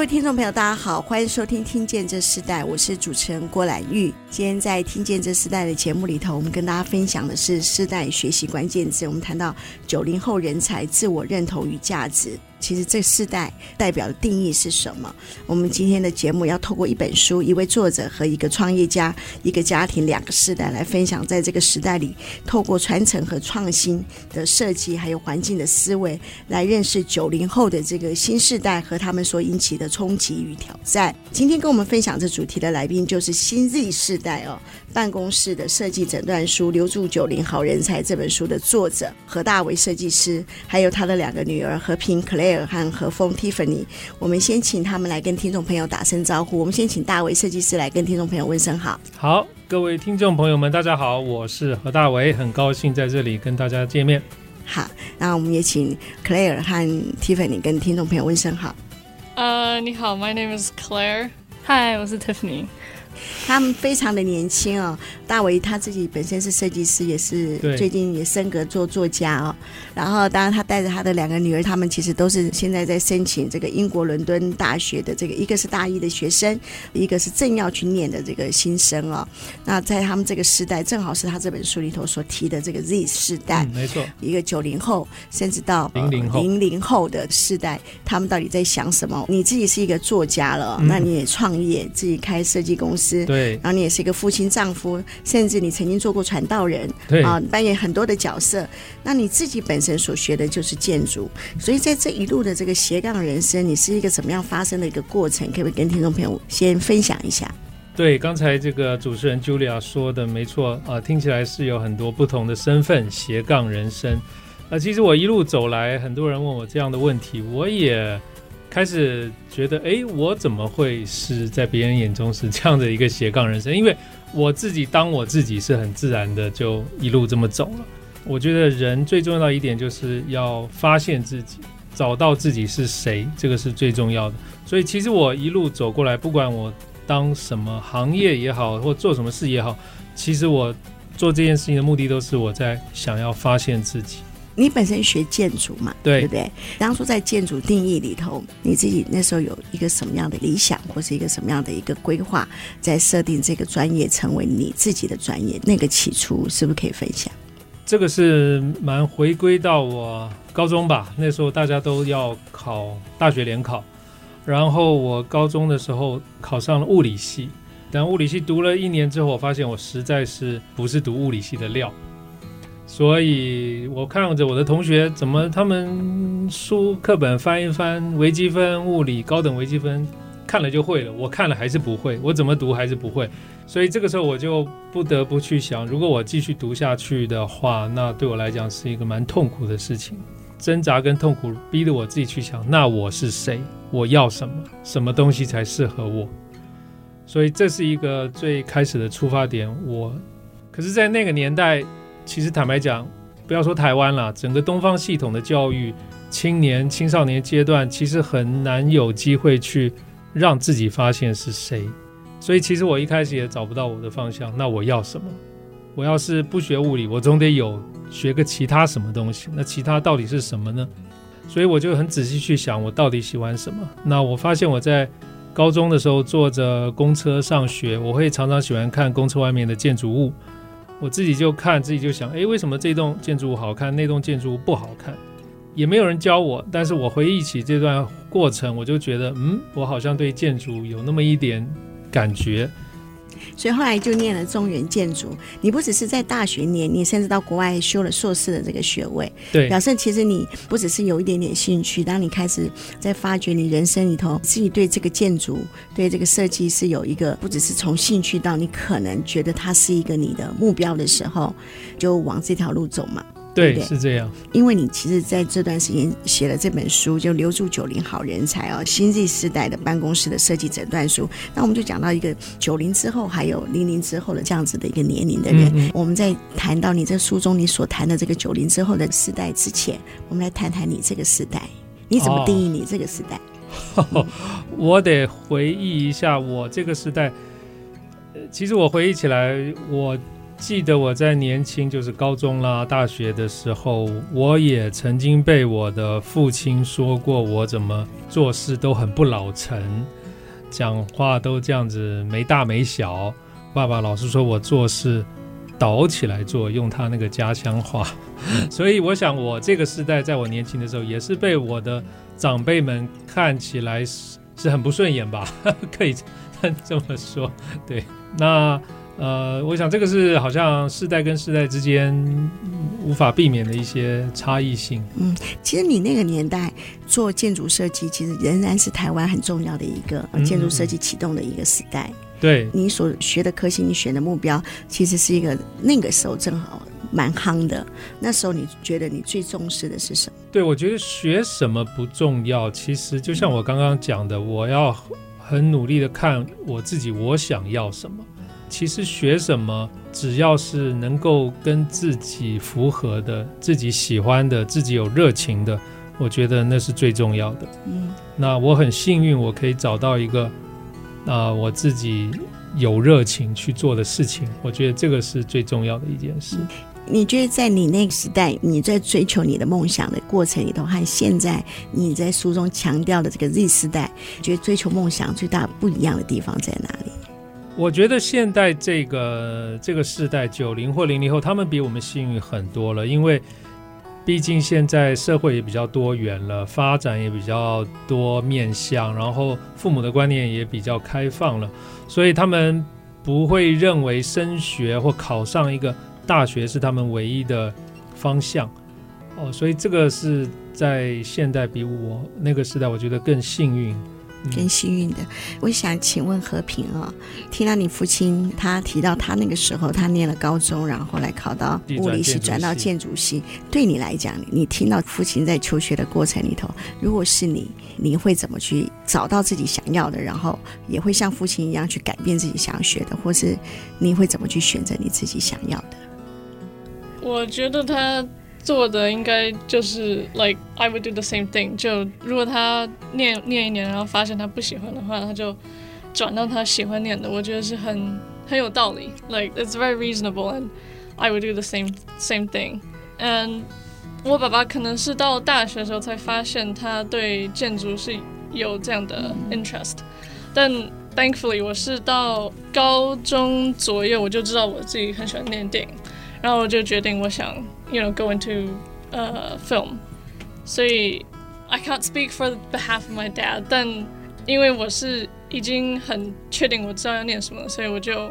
各位听众朋友，大家好，欢迎收听《听见这时代》，我是主持人郭兰玉。今天在《听见这时代》的节目里头，我们跟大家分享的是世代学习关键字。我们谈到九零后人才自我认同与价值。其实这世代代表的定义是什么？我们今天的节目要透过一本书、一位作者和一个创业家、一个家庭两个世代来分享，在这个时代里，透过传承和创新的设计，还有环境的思维，来认识九零后的这个新世代和他们所引起的冲击与挑战。今天跟我们分享这主题的来宾就是新 Z 世代哦，办公室的设计诊断书《留住九零好人才》这本书的作者何大为设计师，还有他的两个女儿和平 Claire。和何峰 Tiffany，我们先请他们来跟听众朋友打声招呼。我们先请大为设计师来跟听众朋友问声好。好，各位听众朋友们，大家好，我是何大为，很高兴在这里跟大家见面。好，那我们也请 Claire 和 Tiffany 跟听众朋友问声好。呃，uh, 你好，My name is Claire。Hi，我是 Tiffany。他们非常的年轻哦，大为他自己本身是设计师，也是最近也升格做作家哦。然后，当然他带着他的两个女儿，他们其实都是现在在申请这个英国伦敦大学的这个，一个是大一的学生，一个是正要去念的这个新生哦。那在他们这个时代，正好是他这本书里头所提的这个 Z 世代，嗯、没错，一个九零后甚至到零零后零零后的世代，他们到底在想什么？你自己是一个作家了，嗯、那你也创业，自己开设计公司。对，然后你也是一个父亲、丈夫，甚至你曾经做过传道人，对啊，扮演很多的角色。那你自己本身所学的就是建筑，所以在这一路的这个斜杠人生，你是一个怎么样发生的一个过程？可不可以跟听众朋友先分享一下？对，刚才这个主持人 Julia 说的没错啊，听起来是有很多不同的身份斜杠人生。那其实我一路走来，很多人问我这样的问题，我也。开始觉得，哎，我怎么会是在别人眼中是这样的一个斜杠人生？因为我自己当我自己是很自然的，就一路这么走了。我觉得人最重要的一点就是要发现自己，找到自己是谁，这个是最重要的。所以其实我一路走过来，不管我当什么行业也好，或做什么事也好，其实我做这件事情的目的都是我在想要发现自己。你本身学建筑嘛，对，对不对？当初在建筑定义里头，你自己那时候有一个什么样的理想，或是一个什么样的一个规划，在设定这个专业成为你自己的专业？那个起初是不是可以分享？这个是蛮回归到我高中吧，那时候大家都要考大学联考，然后我高中的时候考上了物理系，但物理系读了一年之后，我发现我实在是不是读物理系的料。所以我看着我的同学怎么他们书课本翻一翻，微积分、物理、高等微积分看了就会了，我看了还是不会，我怎么读还是不会。所以这个时候我就不得不去想，如果我继续读下去的话，那对我来讲是一个蛮痛苦的事情，挣扎跟痛苦逼得我自己去想，那我是谁？我要什么？什么东西才适合我？所以这是一个最开始的出发点。我可是，在那个年代。其实坦白讲，不要说台湾了，整个东方系统的教育，青年、青少年阶段其实很难有机会去让自己发现是谁。所以其实我一开始也找不到我的方向。那我要什么？我要是不学物理，我总得有学个其他什么东西。那其他到底是什么呢？所以我就很仔细去想，我到底喜欢什么。那我发现我在高中的时候坐着公车上学，我会常常喜欢看公车外面的建筑物。我自己就看，自己就想，哎，为什么这栋建筑物好看，那栋建筑物不好看？也没有人教我，但是我回忆起这段过程，我就觉得，嗯，我好像对建筑有那么一点感觉。所以后来就念了中原建筑。你不只是在大学念，你甚至到国外修了硕士的这个学位。对，表示其实你不只是有一点点兴趣。当你开始在发掘你人生里头自己对这个建筑、对这个设计是有一个，不只是从兴趣到你可能觉得它是一个你的目标的时候，就往这条路走嘛。对，对，是这样。因为你其实在这段时间写了这本书，就留住九零好人才哦，新 Z 时代的办公室的设计诊断书。那我们就讲到一个九零之后，还有零零之后的这样子的一个年龄的人。嗯嗯，我们在谈到你这书中你所谈的这个九零之后的世代之前，我们来谈谈你这个时代，你怎么定义你这个时代？哦、我得回忆一下我这个时代。其实我回忆起来，我。记得我在年轻，就是高中啦、大学的时候，我也曾经被我的父亲说过，我怎么做事都很不老成，讲话都这样子没大没小。爸爸老是说我做事倒起来做，用他那个家乡话。所以我想，我这个时代，在我年轻的时候，也是被我的长辈们看起来是是很不顺眼吧，可以这么说。对，那。呃，我想这个是好像世代跟世代之间无法避免的一些差异性。嗯，其实你那个年代做建筑设计，其实仍然是台湾很重要的一个建筑设计启动的一个时代。对，你所学的科系，你选的目标，其实是一个那个时候正好蛮夯的。那时候你觉得你最重视的是什么？对，我觉得学什么不重要，其实就像我刚刚讲的，我要很努力的看我自己，我想要什么。其实学什么，只要是能够跟自己符合的、自己喜欢的、自己有热情的，我觉得那是最重要的。嗯，那我很幸运，我可以找到一个啊、呃，我自己有热情去做的事情。我觉得这个是最重要的一件事。你觉得在你那个时代，你在追求你的梦想的过程里头，和现在你在书中强调的这个 Z 时代，觉得追求梦想最大不一样的地方在哪里？我觉得现在这个这个世代九零或零零后，他们比我们幸运很多了，因为毕竟现在社会也比较多元了，发展也比较多面向，然后父母的观念也比较开放了，所以他们不会认为升学或考上一个大学是他们唯一的方向。哦，所以这个是在现代比我那个时代，我觉得更幸运。更幸运的，我想请问和平啊、哦，听到你父亲他提到他那个时候他念了高中，然后来考到物理系，转到建筑系。对你来讲，你听到父亲在求学的过程里头，如果是你，你会怎么去找到自己想要的，然后也会像父亲一样去改变自己想要学的，或是你会怎么去选择你自己想要的？我觉得他。做的应该就是 like I would do the same thing。就如果他念念一年，然后发现他不喜欢的话，他就转到他喜欢念的。我觉得是很很有道理。Like it's very reasonable and I would do the same same thing。And 我爸爸可能是到大学的时候才发现他对建筑是有这样的 interest。但 thankfully 我是到高中左右我就知道我自己很喜欢念电影。然后我就决定，我想，you know, go into 呃、uh, film。所以，I can't speak for the behalf of my dad。但因为我是已经很确定我知道要念什么，所以我就，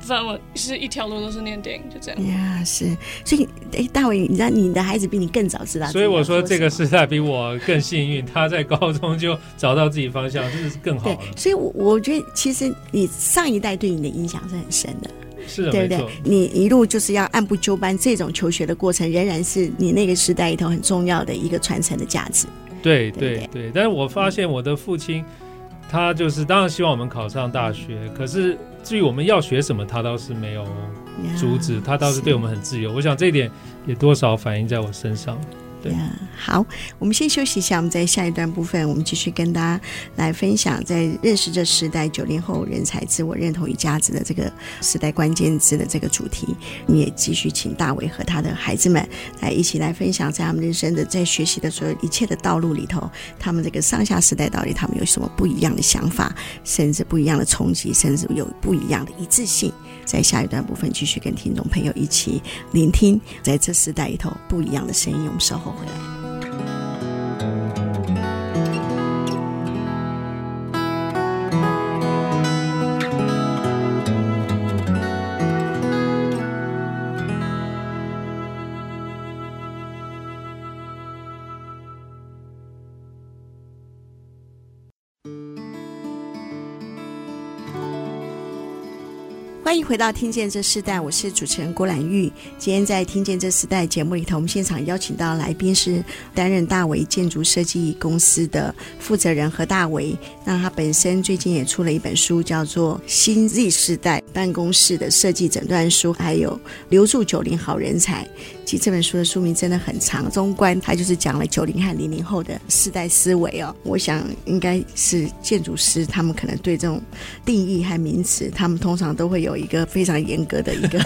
反正我是一条路都是念电影，就这样。呀，yeah, 是。所以，哎，大伟，你知道你的孩子比你更早知道。所以我说这个时代比我更幸运，他在高中就找到自己方向，这是更好了。所以，我我觉得其实你上一代对你的影响是很深的。是的，对不对？你一路就是要按部就班，这种求学的过程仍然是你那个时代里头很重要的一个传承的价值。对对对，对，但是我发现我的父亲，他就是当然希望我们考上大学，可是至于我们要学什么，他倒是没有阻止，他倒是对我们很自由。我想这一点也多少反映在我身上。对呀好，我们先休息一下。我们在下一段部分，我们继续跟大家来分享，在认识这时代九零后人才自我认同与价值的这个时代关键字的这个主题。我们也继续请大伟和他的孩子们来一起来分享，在他们人生的在学习的所有一切的道路里头，他们这个上下时代到底他们有什么不一样的想法，甚至不一样的冲击，甚至有不一样的一致性。在下一段部分，继续跟听众朋友一起聆听，在这时代里头不一样的声音。我们稍后回来。欢迎回到《听见这世代》，我是主持人郭兰玉。今天在《听见这世代》节目里头，我们现场邀请到来宾是担任大为建筑设计公司的负责人何大为。那他本身最近也出了一本书，叫做《新 Z 世代办公室的设计诊断书》，还有《留住九零好人才》。其实这本书的书名真的很长，中观它就是讲了九零和零零后的世代思维哦。我想应该是建筑师，他们可能对这种定义和名词，他们通常都会有。有一个非常严格的一个，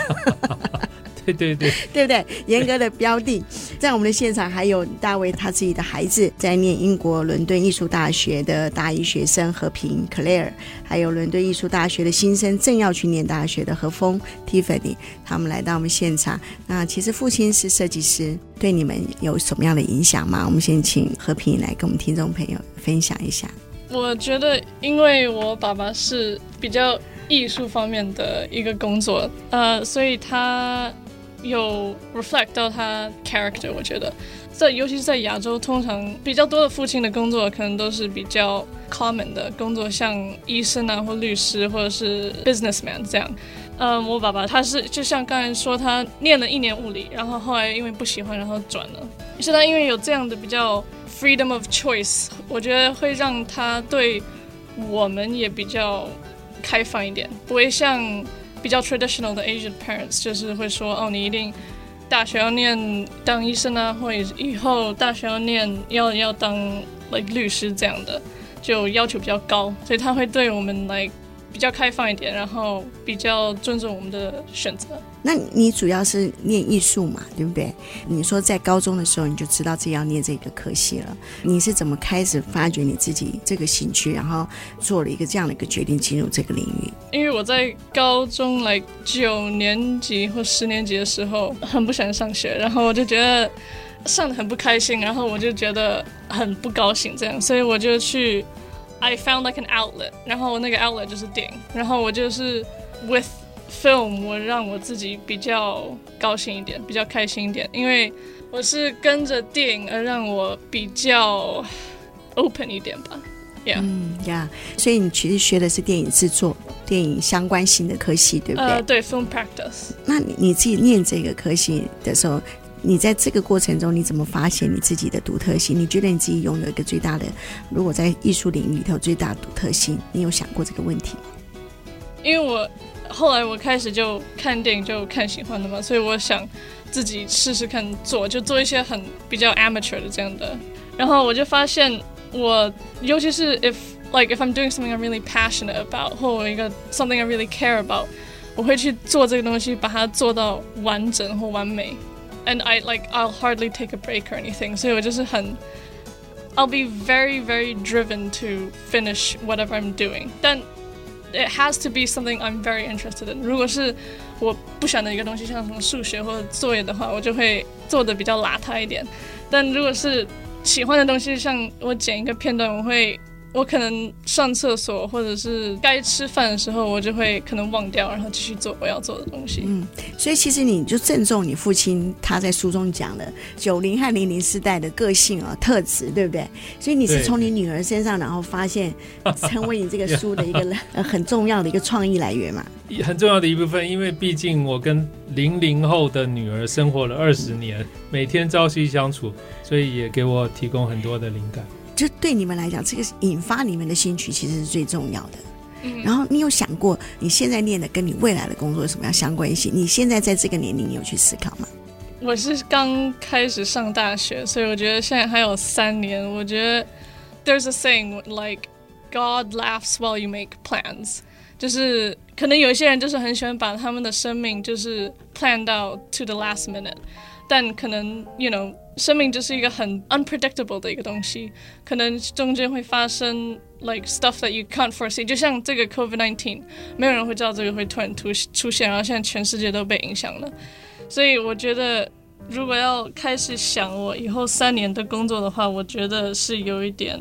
对对对，对不对？严格的标定。在我们的现场还有大卫他自己的孩子在念英国伦敦艺术大学的大一学生和平 Claire，还有伦敦艺术大学的新生正要去念大学的何峰 Tiffany，他们来到我们现场。那其实父亲是设计师，对你们有什么样的影响吗？我们先请和平来跟我们听众朋友分享一下。我觉得，因为我爸爸是比较。艺术方面的一个工作，呃，所以他有 reflect 到他 character。我觉得，在尤其是在亚洲，通常比较多的父亲的工作可能都是比较 common 的工作，像医生啊，或律师，或者是 businessman 这样。嗯，我爸爸他是就像刚才说，他念了一年物理，然后后来因为不喜欢，然后转了。是他因为有这样的比较 freedom of choice，我觉得会让他对我们也比较。开放一点，不会像比较 traditional 的 Asian parents，就是会说哦，你一定大学要念当医生啊，或者以后大学要念要要当 like 律师这样的，就要求比较高，所以他会对我们来。比较开放一点，然后比较尊重我们的选择。那你主要是念艺术嘛，对不对？你说在高中的时候你就知道自己要念这个科系了，你是怎么开始发掘你自己这个兴趣，然后做了一个这样的一个决定进入这个领域？因为我在高中来九年级或十年级的时候很不喜欢上学，然后我就觉得上得很不开心，然后我就觉得很不高兴，这样，所以我就去。I found like an outlet，然后那个 outlet 就是电影，然后我就是 with film，我让我自己比较高兴一点，比较开心一点，因为我是跟着电影而让我比较 open 一点吧，Yeah，嗯呀，yeah. 所以你其实学的是电影制作，电影相关性的科系，对不对？呃，对，film practice。那你你自己念这个科系的时候，你在这个过程中，你怎么发现你自己的独特性？你觉得你自己拥有一个最大的，如果在艺术领域里头最大的独特性，你有想过这个问题？因为我后来我开始就看电影就看喜欢的嘛，所以我想自己试试看做，就做一些很比较 amateur 的这样的。然后我就发现我，尤其是 if like if I'm doing something I'm really passionate about 或一个 something I really care about，我会去做这个东西，把它做到完整或完美。And I like I'll hardly take a break or anything，所以我就是很，I'll be very very driven to finish whatever I'm doing。但 It has to be something I'm very interested in。如果是我不喜欢的一个东西，像什么数学或者作业的话，我就会做的比较邋遢一点。但如果是喜欢的东西，像我剪一个片段，我会。我可能上厕所，或者是该吃饭的时候，我就会可能忘掉，然后继续做我要做的东西。嗯，所以其实你就正中你父亲他在书中讲的九零和零零世代的个性啊特质，对不对？所以你是从你女儿身上，然后发现 成为你这个书的一个很重要的一个创意来源嘛？很重要的一部分，因为毕竟我跟零零后的女儿生活了二十年，每天朝夕相处，所以也给我提供很多的灵感。就对你们来讲，这个引发你们的兴趣其实是最重要的。嗯，然后你有想过你现在念的跟你未来的工作有什么样相关性？你现在在这个年龄，你有去思考吗？我是刚开始上大学，所以我觉得现在还有三年。我觉得 there's a saying like God laughs while you make plans，就是可能有一些人就是很喜欢把他们的生命就是 plan 到 to the last minute，但可能 you know。生命就是一个很 unpredictable 的一个东西，可能中间会发生 like stuff that you can't foresee，就像这个 COVID-19，没有人会知道这个会突然突出现，然后现在全世界都被影响了。所以我觉得，如果要开始想我以后三年的工作的话，我觉得是有一点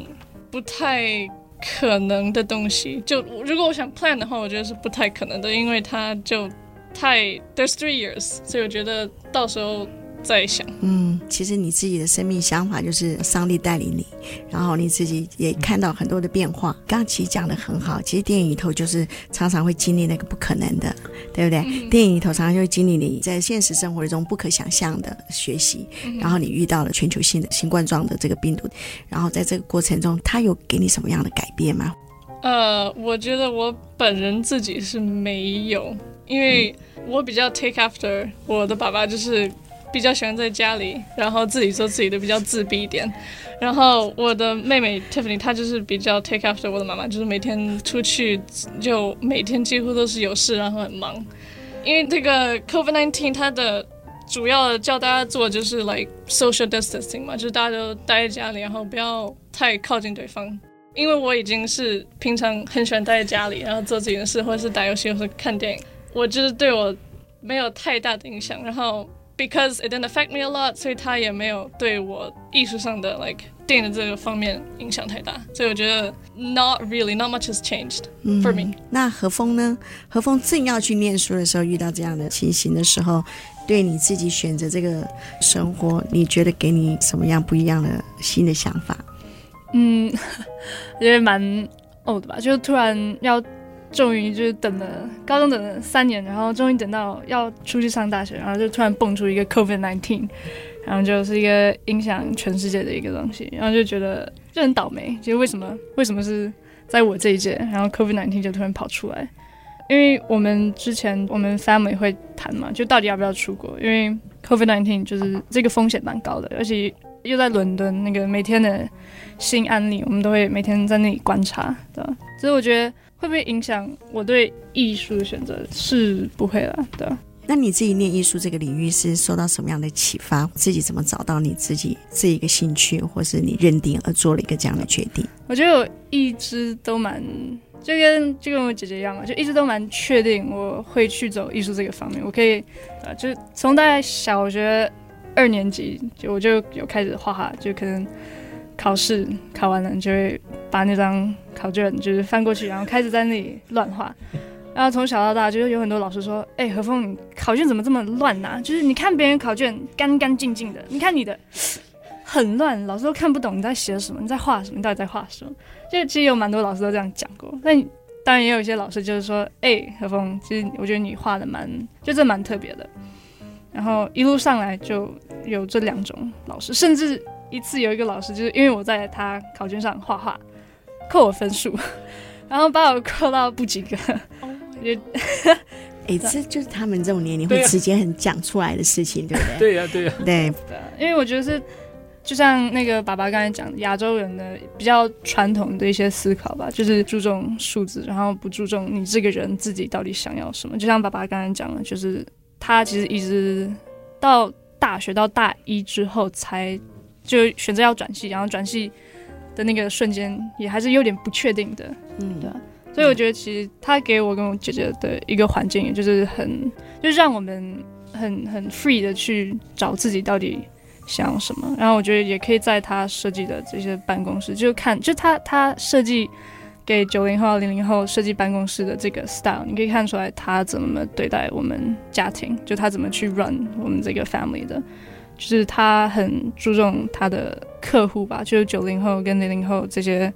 不太可能的东西。就如果我想 plan 的话，我觉得是不太可能的，因为它就太 there's three years，所以我觉得到时候。在想。嗯，其实你自己的生命想法就是上帝带领你，然后你自己也看到很多的变化。刚刚其实讲的很好，其实电影里头就是常常会经历那个不可能的，对不对？嗯、电影里头常常就会经历你在现实生活中不可想象的学习，然后你遇到了全球性的新冠状的这个病毒，然后在这个过程中，它有给你什么样的改变吗？呃，我觉得我本人自己是没有，因为我比较 take after 我的爸爸，就是比较喜欢在家里，然后自己做自己的，比较自闭一点。然后我的妹妹 Tiffany 她就是比较 take after 我的妈妈，就是每天出去就每天几乎都是有事，然后很忙。因为这个 COVID-19 它的主要叫大家做就是 like social distancing 嘛，就是大家都待在家里，然后不要太靠近对方。因为我已经是平常很喜欢待在家里，然后做自己的事，或者是打游戏，或者是看电影，我就是对我没有太大的影响。然后 because it didn't affect me a lot，所以它也没有对我艺术上的 like 电影的这个方面影响太大。所以我觉得 not really not much has changed for me。嗯，那何峰呢？何峰正要去念书的时候，遇到这样的情形的时候，对你自己选择这个生活，你觉得给你什么样不一样的新的想法？嗯，觉得蛮 old 吧，就突然要，终于就是等了高中等了三年，然后终于等到要出去上大学，然后就突然蹦出一个 COVID-19，然后就是一个影响全世界的一个东西，然后就觉得就很倒霉，就为什么为什么是在我这一届，然后 COVID-19 就突然跑出来，因为我们之前我们 family 会谈嘛，就到底要不要出国，因为 COVID-19 就是这个风险蛮高的，而且。又在伦敦，那个每天的新案例，我们都会每天在那里观察，对吧？所以我觉得会不会影响我对艺术的选择？是不会了，对。那你自己念艺术这个领域是受到什么样的启发？自己怎么找到你自己这一个兴趣，或是你认定而做了一个这样的决定？我觉得我一直都蛮就跟就跟我姐姐一样嘛，就一直都蛮确定我会去走艺术这个方面。我可以啊，就从大概小学。二年级就我就有开始画画，就可能考试考完了，你就会把那张考卷就是翻过去，然后开始在那里乱画。然后从小到大，就是有很多老师说：“哎、何峰，你考卷怎么这么乱呐、就是你看别人考卷干干净净的，你看你的很乱，老师都看不懂你在写什么，你在画什么，你到底在画什么？”就其实有蛮多老师都这样讲过。但当然也有一些老师就是说：“哎、何峰，其实我觉得你画的蛮，就这蛮特别的。”然后一路上来就有这两种老师，甚至一次有一个老师，就是因为我在他考卷上画画，扣我分数，然后把我扣到不及格。也，哎，这就是他们这种年龄会直接很讲出来的事情，对不对？对呀，对呀，对。对，因为我觉得是，就像那个爸爸刚才讲，亚洲人的比较传统的一些思考吧，就是注重数字，然后不注重你这个人自己到底想要什么。就像爸爸刚才讲的，就是。他其实一直到大学到大一之后才就选择要转系，然后转系的那个瞬间也还是有点不确定的，嗯，对。所以我觉得其实他给我跟我姐姐的一个环境，也就是很就是让我们很很 free 的去找自己到底想要什么。然后我觉得也可以在他设计的这些办公室，就看就他他设计。给九零后、零零后设计办公室的这个 style，你可以看出来他怎么对待我们家庭，就他怎么去 run 我们这个 family 的，就是他很注重他的客户吧，就是九零后跟零零后这些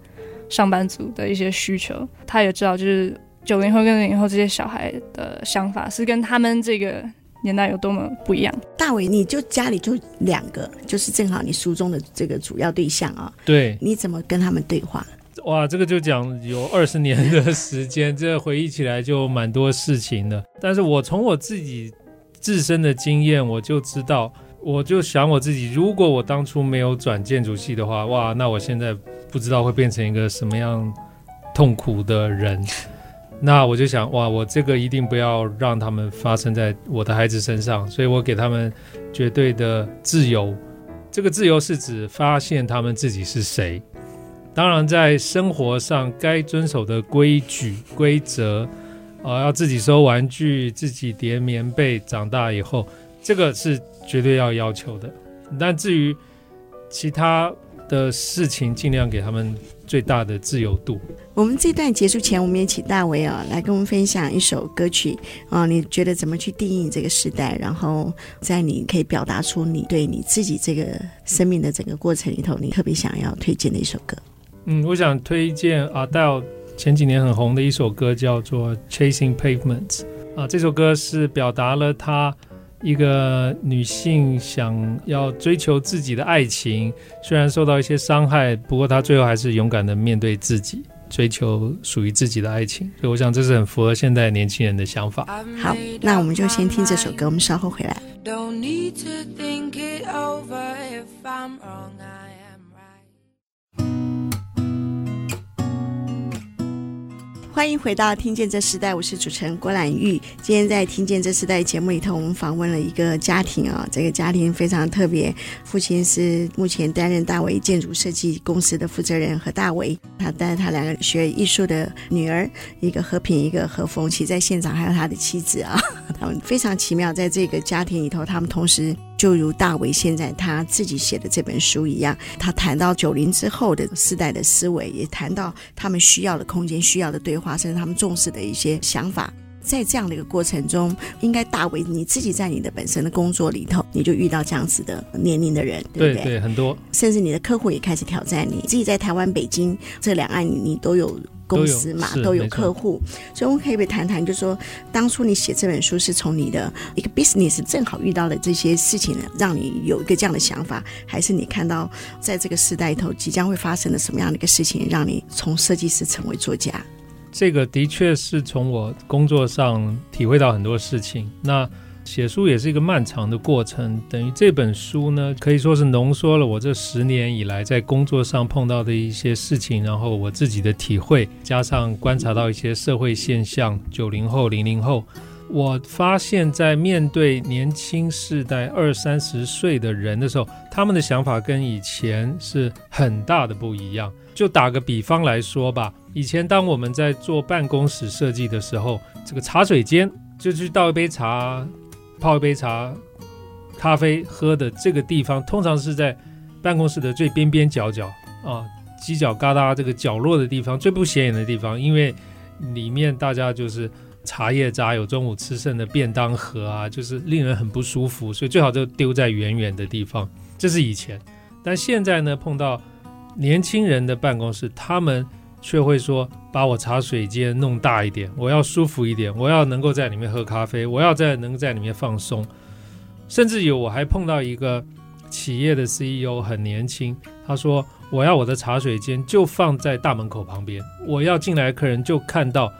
上班族的一些需求，他也知道就是九零后跟零零后这些小孩的想法是跟他们这个年代有多么不一样。大伟，你就家里就两个，就是正好你书中的这个主要对象啊，对，你怎么跟他们对话？哇，这个就讲有二十年的时间，这回忆起来就蛮多事情的。但是我从我自己自身的经验，我就知道，我就想我自己，如果我当初没有转建筑系的话，哇，那我现在不知道会变成一个什么样痛苦的人。那我就想，哇，我这个一定不要让他们发生在我的孩子身上，所以我给他们绝对的自由。这个自由是指发现他们自己是谁。当然，在生活上该遵守的规矩、规则，啊、呃，要自己收玩具、自己叠棉被。长大以后，这个是绝对要要求的。但至于其他的事情，尽量给他们最大的自由度。我们这段结束前，我们也请大为啊来跟我们分享一首歌曲啊，你觉得怎么去定义这个时代？然后在你可以表达出你对你自己这个生命的整个过程里头，你特别想要推荐的一首歌。嗯，我想推荐 Adele 前几年很红的一首歌，叫做《Chasing Pavements》啊，这首歌是表达了她。一个女性想要追求自己的爱情，虽然受到一些伤害，不过她最后还是勇敢的面对自己，追求属于自己的爱情。所以我想这是很符合现代年轻人的想法。好，那我们就先听这首歌，我们稍后回来。欢迎回到《听见这时代》，我是主持人郭兰玉。今天在《听见这时代》节目里头，我们访问了一个家庭啊，这个家庭非常特别。父亲是目前担任大为建筑设计公司的负责人何大为，他带他两个学艺术的女儿，一个和平，一个何凤，其实在现场还有他的妻子啊，他们非常奇妙，在这个家庭里头，他们同时。就如大为现在他自己写的这本书一样，他谈到九零之后的世代的思维，也谈到他们需要的空间、需要的对话，甚至他们重视的一些想法。在这样的一个过程中，应该大为你自己在你的本身的工作里头，你就遇到这样子的年龄的人，对不对？对，对，很多，甚至你的客户也开始挑战你。自己在台湾、北京这两岸，你你都有。公司嘛都有，客户，所以我们可以不谈谈，就是说当初你写这本书是从你的一个 business 正好遇到了这些事情，让你有一个这样的想法，还是你看到在这个时代里头即将会发生的什么样的一个事情，让你从设计师成为作家？这个的确是从我工作上体会到很多事情。那写书也是一个漫长的过程，等于这本书呢，可以说是浓缩了我这十年以来在工作上碰到的一些事情，然后我自己的体会，加上观察到一些社会现象，九零后、零零后，我发现，在面对年轻世代二三十岁的人的时候，他们的想法跟以前是很大的不一样。就打个比方来说吧，以前当我们在做办公室设计的时候，这个茶水间就去倒一杯茶。泡一杯茶、咖啡喝的这个地方，通常是在办公室的最边边角角啊，犄角旮旯这个角落的地方，最不显眼的地方，因为里面大家就是茶叶渣，有中午吃剩的便当盒啊，就是令人很不舒服，所以最好就丢在远远的地方。这是以前，但现在呢，碰到年轻人的办公室，他们却会说。把我茶水间弄大一点，我要舒服一点，我要能够在里面喝咖啡，我要在能够在里面放松。甚至有我还碰到一个企业的 CEO 很年轻，他说我要我的茶水间就放在大门口旁边，我要进来客人就看到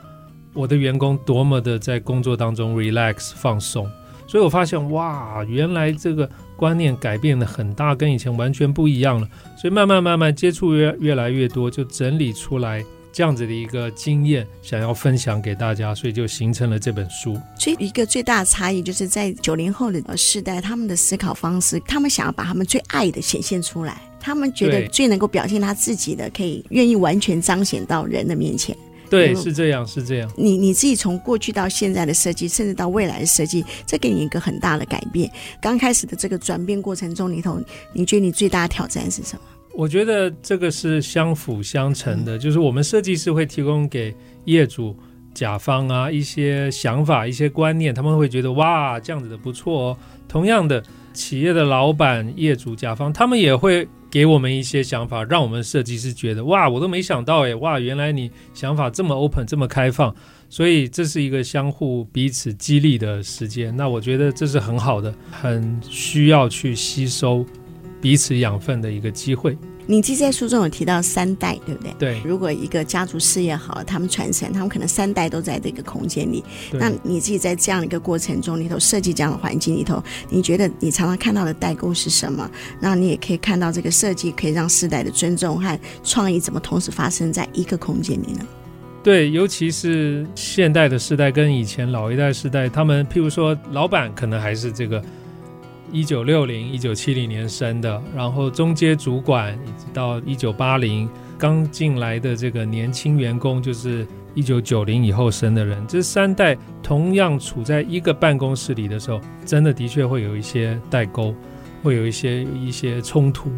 我的员工多么的在工作当中 relax 放松。所以我发现哇，原来这个观念改变的很大，跟以前完全不一样了。所以慢慢慢慢接触越越来越多，就整理出来。这样子的一个经验，想要分享给大家，所以就形成了这本书。所以一个最大的差异，就是在九零后的世代，他们的思考方式，他们想要把他们最爱的显现出来，他们觉得最能够表现他自己的，可以愿意完全彰显到人的面前。对，是这样，是这样。你你自己从过去到现在的设计，甚至到未来的设计，这给你一个很大的改变。刚开始的这个转变过程中里头，你觉得你最大的挑战是什么？我觉得这个是相辅相成的，就是我们设计师会提供给业主、甲方啊一些想法、一些观念，他们会觉得哇，这样子的不错哦。同样的，企业的老板、业主、甲方，他们也会给我们一些想法，让我们设计师觉得哇，我都没想到诶，哇，原来你想法这么 open、这么开放，所以这是一个相互彼此激励的时间。那我觉得这是很好的，很需要去吸收。彼此养分的一个机会。你记在书中有提到三代，对不对？对。如果一个家族事业好，他们传承，他们可能三代都在这个空间里。那你自己在这样的一个过程中里头设计这样的环境里头，你觉得你常常看到的代沟是什么？那你也可以看到这个设计可以让世代的尊重和创意怎么同时发生在一个空间里呢？对，尤其是现代的世代跟以前老一代世代，他们譬如说老板可能还是这个。一九六零、一九七零年生的，然后中阶主管，一直到一九八零刚进来的这个年轻员工，就是一九九零以后生的人，这三代同样处在一个办公室里的时候，真的的确会有一些代沟，会有一些一些冲突。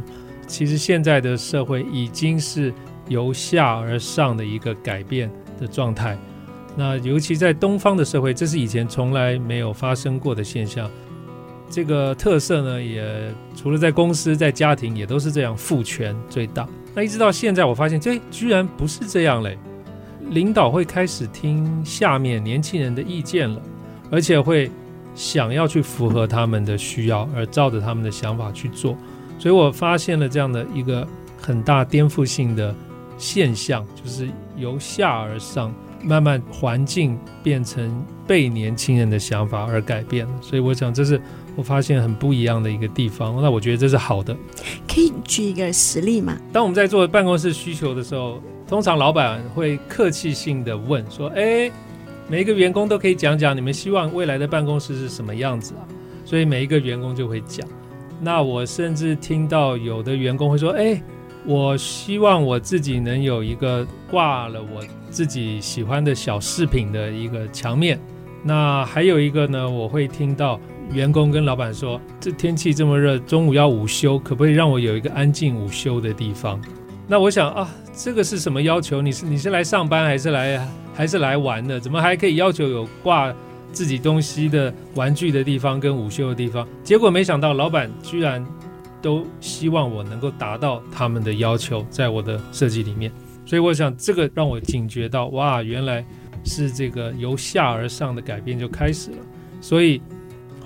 其实现在的社会已经是由下而上的一个改变的状态。那尤其在东方的社会，这是以前从来没有发生过的现象。这个特色呢，也除了在公司，在家庭也都是这样，父权最大。那一直到现在，我发现这居然不是这样嘞。领导会开始听下面年轻人的意见了，而且会想要去符合他们的需要，而照着他们的想法去做。所以我发现了这样的一个很大颠覆性的现象，就是由下而上。慢慢环境变成被年轻人的想法而改变了，所以我想这是我发现很不一样的一个地方。那我觉得这是好的。可以举一个实例吗？当我们在做办公室需求的时候，通常老板会客气性的问说：“哎，每一个员工都可以讲讲你们希望未来的办公室是什么样子啊？”所以每一个员工就会讲。那我甚至听到有的员工会说：“哎。”我希望我自己能有一个挂了我自己喜欢的小饰品的一个墙面。那还有一个呢，我会听到员工跟老板说：“这天气这么热，中午要午休，可不可以让我有一个安静午休的地方？”那我想啊，这个是什么要求？你是你是来上班还是来还是来玩的？怎么还可以要求有挂自己东西的玩具的地方跟午休的地方？结果没想到老板居然。都希望我能够达到他们的要求，在我的设计里面，所以我想这个让我警觉到，哇，原来是这个由下而上的改变就开始了。所以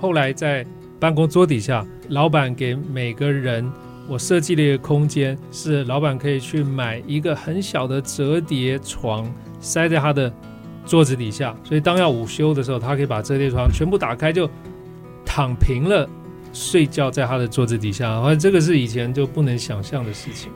后来在办公桌底下，老板给每个人我设计了一个空间，是老板可以去买一个很小的折叠床，塞在他的桌子底下，所以当要午休的时候，他可以把折叠床全部打开，就躺平了。睡觉在他的桌子底下，啊，这个是以前就不能想象的事情。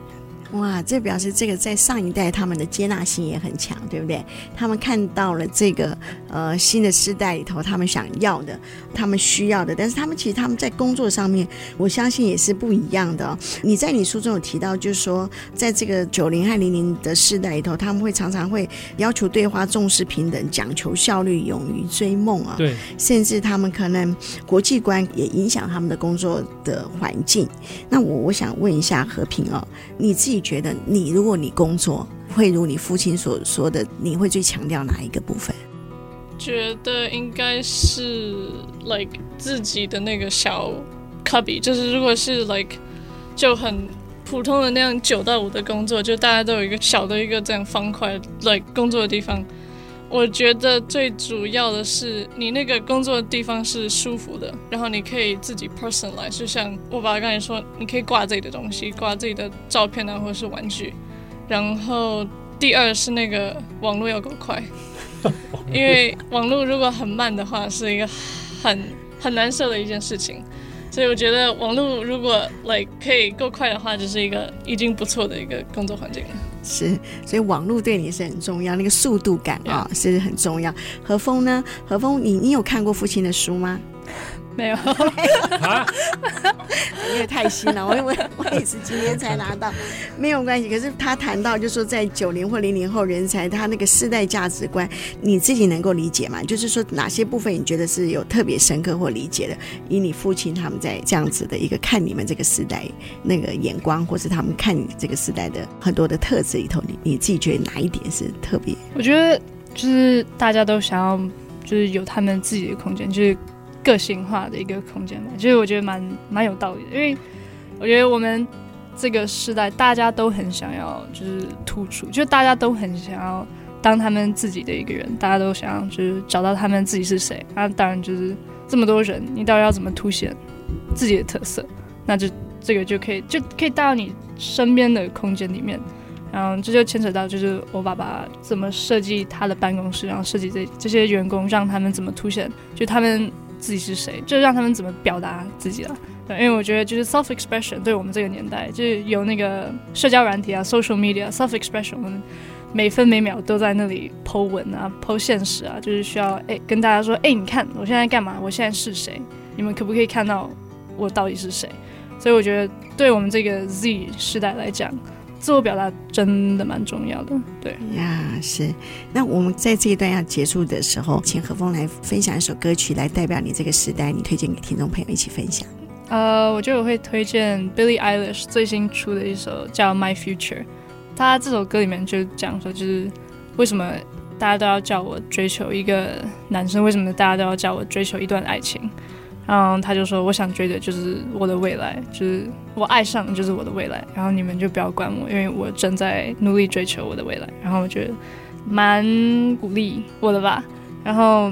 哇，这表示这个在上一代他们的接纳性也很强，对不对？他们看到了这个呃新的世代里头，他们想要的，他们需要的，但是他们其实他们在工作上面，我相信也是不一样的哦。你在你书中有提到，就是说在这个九零和零零的世代里头，他们会常常会要求对话、重视平等、讲求效率、勇于追梦啊。对，甚至他们可能国际观也影响他们的工作的环境。那我我想问一下和平哦，你自己。你觉得你如果你工作会如你父亲所说的，你会最强调哪一个部分？觉得应该是 like 自己的那个小 cubby，就是如果是 like 就很普通的那样九到五的工作，就大家都有一个小的一个这样方块 like 工作的地方。我觉得最主要的是，你那个工作的地方是舒服的，然后你可以自己 personalize，就像我爸爸刚才说，你可以挂自己的东西，挂自己的照片啊，或者是玩具。然后第二是那个网络要够快，因为网络如果很慢的话，是一个很很难受的一件事情。所以我觉得网络如果 like 可以够快的话，就是一个已经不错的一个工作环境了。是，所以网络对你是很重要，那个速度感啊、哦、是很重要。何峰呢？何峰，你你有看过父亲的书吗？没有 啊，因为太新了，我我我也是今天才拿到，没有关系。可是他谈到，就是说在九零或零零后人才，他那个世代价值观，你自己能够理解吗？就是说哪些部分你觉得是有特别深刻或理解的？以你父亲他们在这样子的一个看你们这个时代那个眼光，或是他们看你这个时代的很多的特质里头，你你自己觉得哪一点是特别？我觉得就是大家都想要，就是有他们自己的空间，就是。个性化的一个空间嘛，就是我觉得蛮蛮有道理的，因为我觉得我们这个时代大家都很想要就是突出，就大家都很想要当他们自己的一个人，大家都想要就是找到他们自己是谁。那当然就是这么多人，你到底要怎么凸显自己的特色？那就这个就可以就可以带到你身边的空间里面，然后这就牵扯到就是我爸爸怎么设计他的办公室，然后设计这这些员工让他们怎么凸显，就他们。自己是谁，就让他们怎么表达自己了。对，因为我觉得就是 self expression，对我们这个年代，就是有那个社交软体啊，social media，self expression，我们每分每秒都在那里剖文啊剖现实啊，就是需要哎跟大家说，哎，你看我现在干嘛？我现在是谁？你们可不可以看到我到底是谁？所以我觉得，对我们这个 Z 世代来讲。自我表达真的蛮重要的，对呀，是。那我们在这一段要结束的时候，请何峰来分享一首歌曲，来代表你这个时代，你推荐给听众朋友一起分享。呃，我觉得我会推荐 Billie Eilish 最新出的一首叫《My Future》，他这首歌里面就讲说，就是为什么大家都要叫我追求一个男生？为什么大家都要叫我追求一段爱情？然后他就说，我想追的就是我的未来，就是我爱上的就是我的未来。然后你们就不要管我，因为我正在努力追求我的未来。然后我觉得蛮鼓励我的吧。然后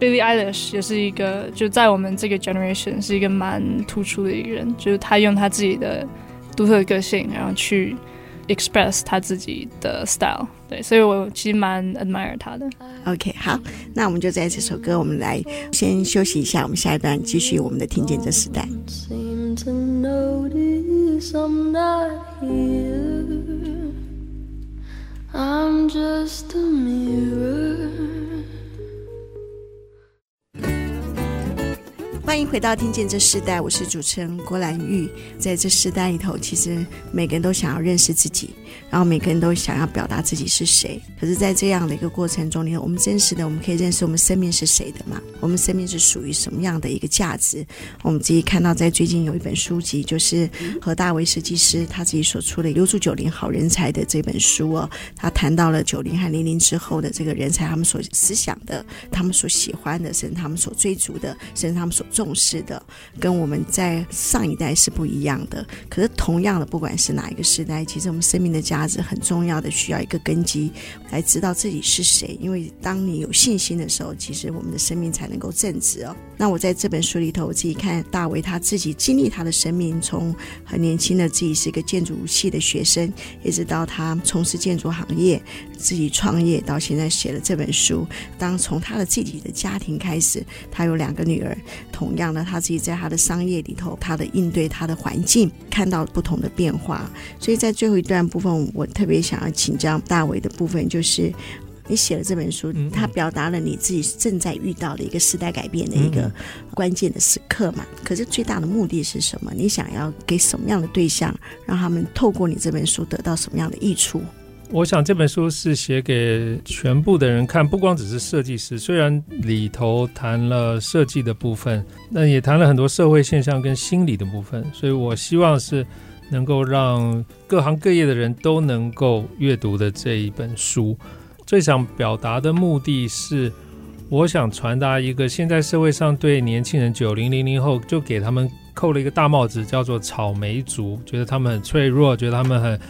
Billie Eilish 也是一个，就在我们这个 generation 是一个蛮突出的一个人，就是他用他自己的独特的个性，然后去 express 他自己的 style。对，所以我其实蛮 admire 他的。OK，好，那我们就在这首歌，我们来先休息一下，我们下一段继续我们的听见这时代。欢迎回到《听见这世代》，我是主持人郭兰玉。在这世代里头，其实每个人都想要认识自己。然后每个人都想要表达自己是谁，可是，在这样的一个过程中，里头我们真实的，我们可以认识我们生命是谁的嘛？我们生命是属于什么样的一个价值？我们自己看到，在最近有一本书籍，就是何大为设计师他自己所出的《留住九零好人才》的这本书哦，他谈到了九零和零零之后的这个人才，他们所思想的，他们所喜欢的，甚至他们所追逐的，甚至他们所重视的，跟我们在上一代是不一样的。可是，同样的，不管是哪一个时代，其实我们生命的价。值很重要的，需要一个根基来知道自己是谁。因为当你有信心的时候，其实我们的生命才能够正直哦。那我在这本书里头，我自己看大为他自己经历他的生命，从很年轻的自己是一个建筑系的学生，一直到他从事建筑行业，自己创业，到现在写了这本书。当从他的自己的家庭开始，他有两个女儿，同样的，他自己在他的商业里头，他的应对他的环境，看到不同的变化。所以在最后一段部分。我特别想要请教大为的部分，就是你写了这本书，它表达了你自己正在遇到的一个时代改变的一个关键的时刻嘛。可是最大的目的是什么？你想要给什么样的对象，让他们透过你这本书得到什么样的益处？我想这本书是写给全部的人看，不光只是设计师。虽然里头谈了设计的部分，那也谈了很多社会现象跟心理的部分。所以我希望是。能够让各行各业的人都能够阅读的这一本书，最想表达的目的是，我想传达一个现在社会上对年轻人九零零零后就给他们扣了一个大帽子，叫做草莓族，觉得他们很脆弱，觉得他们很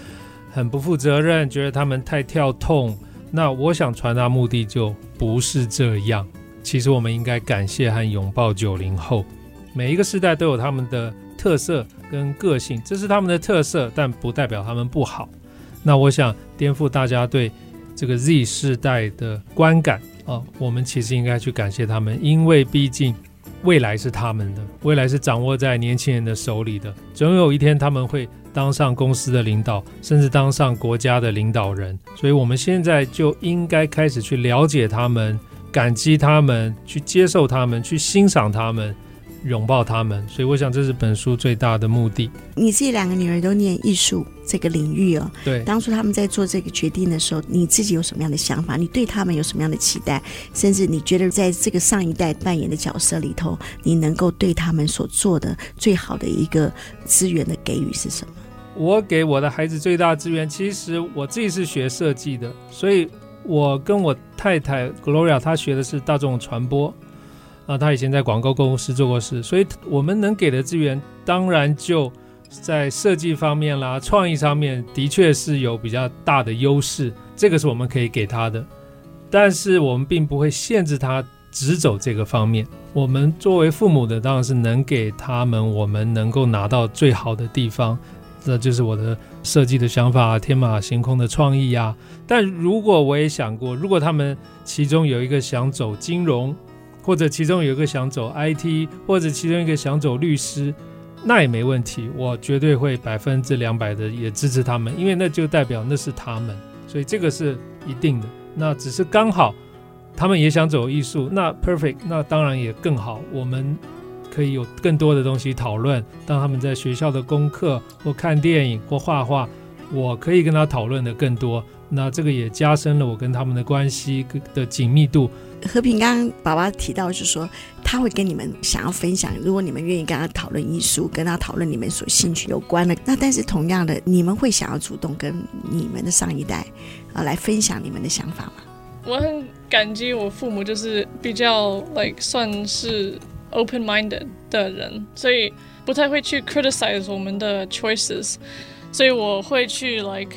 很不负责任，觉得他们太跳痛。那我想传达目的就不是这样，其实我们应该感谢和拥抱九零后，每一个时代都有他们的特色。跟个性，这是他们的特色，但不代表他们不好。那我想颠覆大家对这个 Z 世代的观感啊，我们其实应该去感谢他们，因为毕竟未来是他们的，未来是掌握在年轻人的手里的。总有一天他们会当上公司的领导，甚至当上国家的领导人。所以，我们现在就应该开始去了解他们，感激他们，去接受他们，去欣赏他们。拥抱他们，所以我想这是本书最大的目的。你自己两个女儿都念艺术这个领域哦，对。当初他们在做这个决定的时候，你自己有什么样的想法？你对他们有什么样的期待？甚至你觉得在这个上一代扮演的角色里头，你能够对他们所做的最好的一个资源的给予是什么？我给我的孩子最大资源，其实我自己是学设计的，所以我跟我太太 Gloria 她学的是大众传播。啊，他以前在广告公司做过事，所以我们能给的资源，当然就在设计方面啦，创意上面的确是有比较大的优势，这个是我们可以给他的。但是我们并不会限制他只走这个方面。我们作为父母的，当然是能给他们我们能够拿到最好的地方，这就是我的设计的想法，天马行空的创意啊。但如果我也想过，如果他们其中有一个想走金融，或者其中有一个想走 IT，或者其中一个想走律师，那也没问题，我绝对会百分之两百的也支持他们，因为那就代表那是他们，所以这个是一定的。那只是刚好他们也想走艺术，那 perfect，那当然也更好，我们可以有更多的东西讨论。当他们在学校的功课或看电影或画画，我可以跟他讨论的更多，那这个也加深了我跟他们的关系的紧密度。和平刚刚爸爸提到，就是说。他会跟你们想要分享。如果你们愿意跟他讨论艺术，跟他讨论你们所兴趣有关的，那但是同样的，你们会想要主动跟你们的上一代啊来分享你们的想法吗？我很感激我父母，就是比较 like 算是 open-minded 的人，所以不太会去 criticize 我们的 choices，所以我会去 like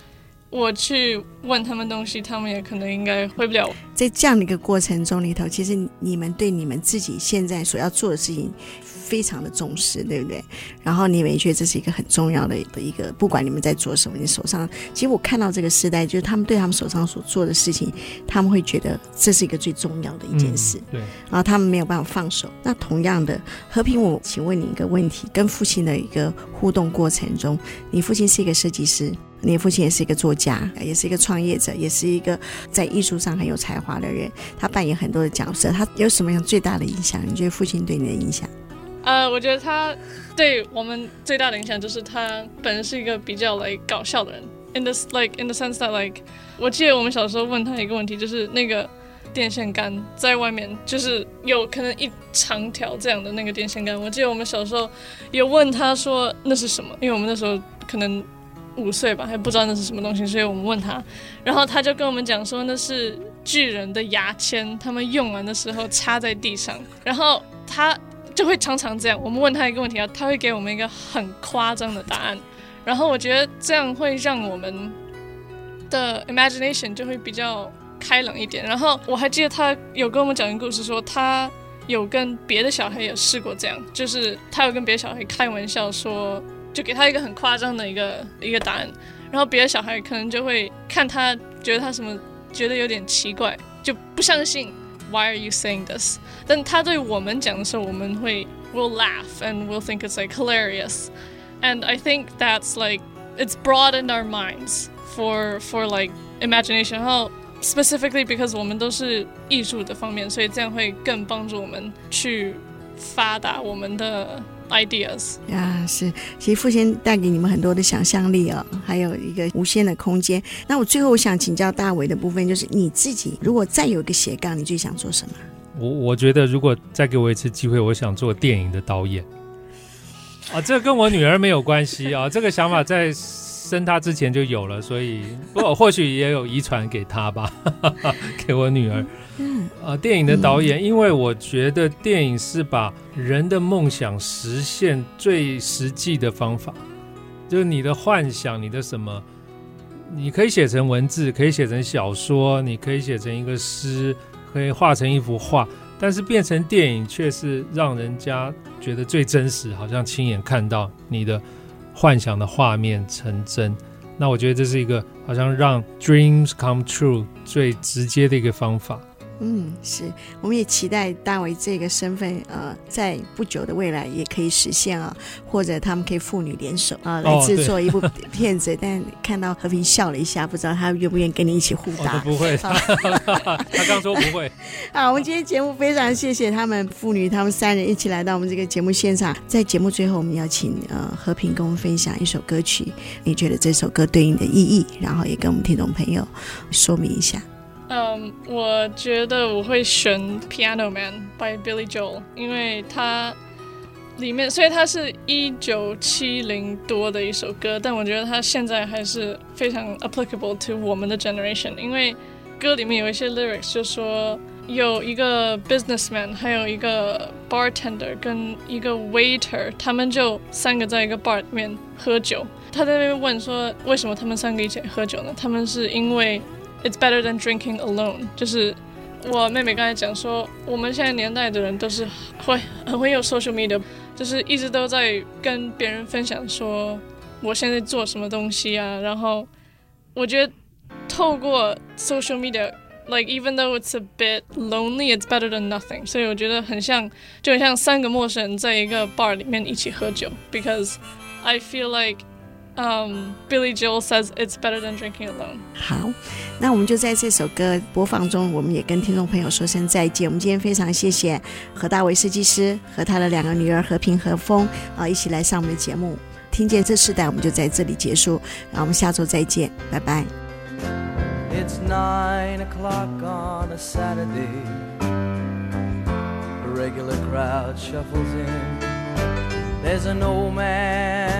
我去问他们东西，他们也可能应该回不了。在这样的一个过程中里头，其实你们对你们自己现在所要做的事情非常的重视，对不对？然后你们也觉得这是一个很重要的一个，不管你们在做什么，你手上，其实我看到这个时代，就是他们对他们手上所做的事情，他们会觉得这是一个最重要的一件事。嗯、对。然后他们没有办法放手。那同样的，和平，我请问你一个问题：跟父亲的一个互动过程中，你父亲是一个设计师。你父亲也是一个作家，也是一个创业者，也是一个在艺术上很有才华的人。他扮演很多的角色，他有什么样最大的影响？你觉得父亲对你的影响？呃，我觉得他对我们最大的影响就是他本人是一个比较 like 搞笑的人。In the like in the sense that like，我记得我们小时候问他一个问题，就是那个电线杆在外面，就是有可能一长条这样的那个电线杆。我记得我们小时候有问他说那是什么，因为我们那时候可能。五岁吧，还不知道那是什么东西，所以我们问他，然后他就跟我们讲说那是巨人的牙签，他们用完的时候插在地上，然后他就会常常这样。我们问他一个问题啊，他会给我们一个很夸张的答案，然后我觉得这样会让我们的 imagination 就会比较开朗一点。然后我还记得他有跟我们讲一个故事，说他有跟别的小孩也试过这样，就是他有跟别的小孩开玩笑说。就给他一个很夸张的一个一个答案，然后别的小孩可能就会看他，觉得他什么，觉得有点奇怪，就不相信。Why are you saying this？但他对我们讲的时候，我们会 we'll laugh and we'll think it's like hilarious。And I think that's like it's broadened our minds for for like imagination。然后 specifically because 我们都是艺术的方面，所以这样会更帮助我们去发达我们的。 ideas 呀，是，其实父亲带给你们很多的想象力哦，还有一个无限的空间。那我最后我想请教大伟的部分，就是你自己如果再有一个斜杠，你最想做什么？我我觉得如果再给我一次机会，我想做电影的导演。啊，这跟我女儿没有关系啊，这个想法在生他之前就有了，所以不，或许也有遗传给他吧，给我女儿。嗯，啊，电影的导演，因为我觉得电影是把人的梦想实现最实际的方法，就是你的幻想，你的什么，你可以写成文字，可以写成小说，你可以写成一个诗，可以画成一幅画，但是变成电影却是让人家觉得最真实，好像亲眼看到你的幻想的画面成真。那我觉得这是一个好像让 dreams come true 最直接的一个方法。嗯，是，我们也期待大伟这个身份，呃，在不久的未来也可以实现啊，或者他们可以父女联手啊，来制作一部 片子。哦、但看到和平笑了一下，不知道他愿不愿意跟你一起互打？哦、不会，他刚说不会。好，我们今天节目非常谢谢他们父女，他们三人一起来到我们这个节目现场。在节目最后，我们要请呃和平跟我们分享一首歌曲，你觉得这首歌对应的意义，然后也跟我们听众朋友说明一下。嗯我觉得我会选《Piano Man》by Billy Joel，因为它里面虽然它是一九七零多的一首歌，但我觉得它现在还是非常 applicable to 我们的 generation。因为歌里面有一些 lyrics 就说有一个 businessman，还有一个 bartender 跟一个 waiter，他们就三个在一个 bar 里面喝酒。他在那边问说，为什么他们三个一起喝酒呢？他们是因为 It's better than drinking alone。就是我妹妹刚才讲说，我们现在年代的人都是会很会用 social media，就是一直都在跟别人分享说我现在做什么东西啊。然后我觉得透过 social media like even though it's a bit lonely, it's better than nothing. 所以我觉得很像，就很像三个陌生人在一个 bar 里面一起喝酒。Because I feel like um, Billy Joel says it's better than drinking alone. 好，那我们就在这首歌播放中，我们也跟听众朋友说声再见。我们今天非常谢谢何大为设计师和他的两个女儿和平和风啊，一起来上我们的节目。听见这世代，我们就在这里结束。然后我们下周再见，拜拜。It's nine o'clock on a Saturday. A regular crowd shuffles in. There's an old man